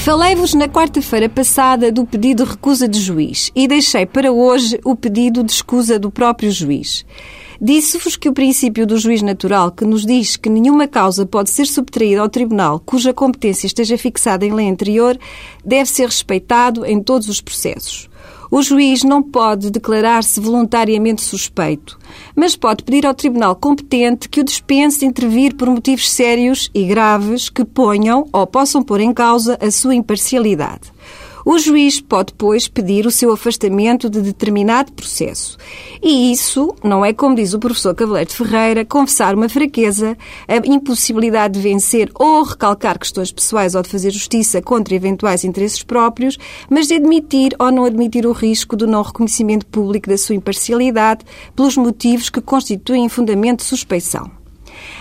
Falei-vos na quarta-feira passada do pedido de recusa de juiz e deixei para hoje o pedido de escusa do próprio juiz. Disse-vos que o princípio do juiz natural, que nos diz que nenhuma causa pode ser subtraída ao tribunal cuja competência esteja fixada em lei anterior, deve ser respeitado em todos os processos. O juiz não pode declarar-se voluntariamente suspeito, mas pode pedir ao tribunal competente que o dispense de intervir por motivos sérios e graves que ponham ou possam pôr em causa a sua imparcialidade. O juiz pode, pois, pedir o seu afastamento de determinado processo. E isso não é, como diz o professor Cavaleiro de Ferreira, confessar uma fraqueza, a impossibilidade de vencer ou recalcar questões pessoais ou de fazer justiça contra eventuais interesses próprios, mas de admitir ou não admitir o risco do não reconhecimento público da sua imparcialidade pelos motivos que constituem fundamento de suspeição.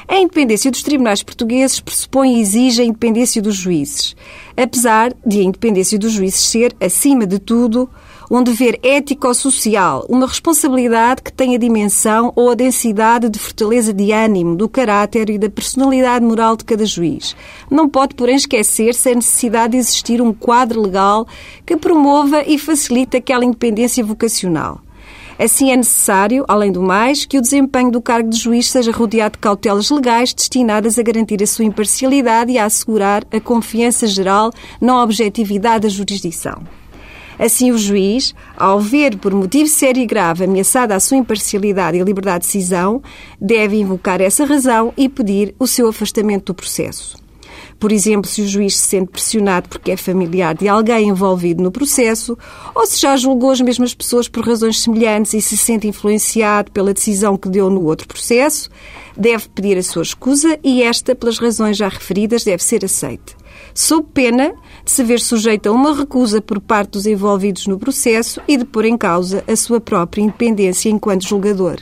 A independência dos tribunais portugueses pressupõe e exige a independência dos juízes, apesar de a independência dos juízes ser, acima de tudo, um dever ético-social, uma responsabilidade que tem a dimensão ou a densidade de fortaleza de ânimo, do caráter e da personalidade moral de cada juiz. Não pode, porém, esquecer-se a necessidade de existir um quadro legal que promova e facilite aquela independência vocacional. Assim, é necessário, além do mais, que o desempenho do cargo de juiz seja rodeado de cautelas legais destinadas a garantir a sua imparcialidade e a assegurar a confiança geral na objetividade da jurisdição. Assim, o juiz, ao ver por motivo sério e grave ameaçada a sua imparcialidade e liberdade de decisão, deve invocar essa razão e pedir o seu afastamento do processo. Por exemplo, se o juiz se sente pressionado porque é familiar de alguém envolvido no processo, ou se já julgou as mesmas pessoas por razões semelhantes e se sente influenciado pela decisão que deu no outro processo, deve pedir a sua escusa e esta, pelas razões já referidas, deve ser aceita. Sob pena de se ver sujeito a uma recusa por parte dos envolvidos no processo e de pôr em causa a sua própria independência enquanto julgador.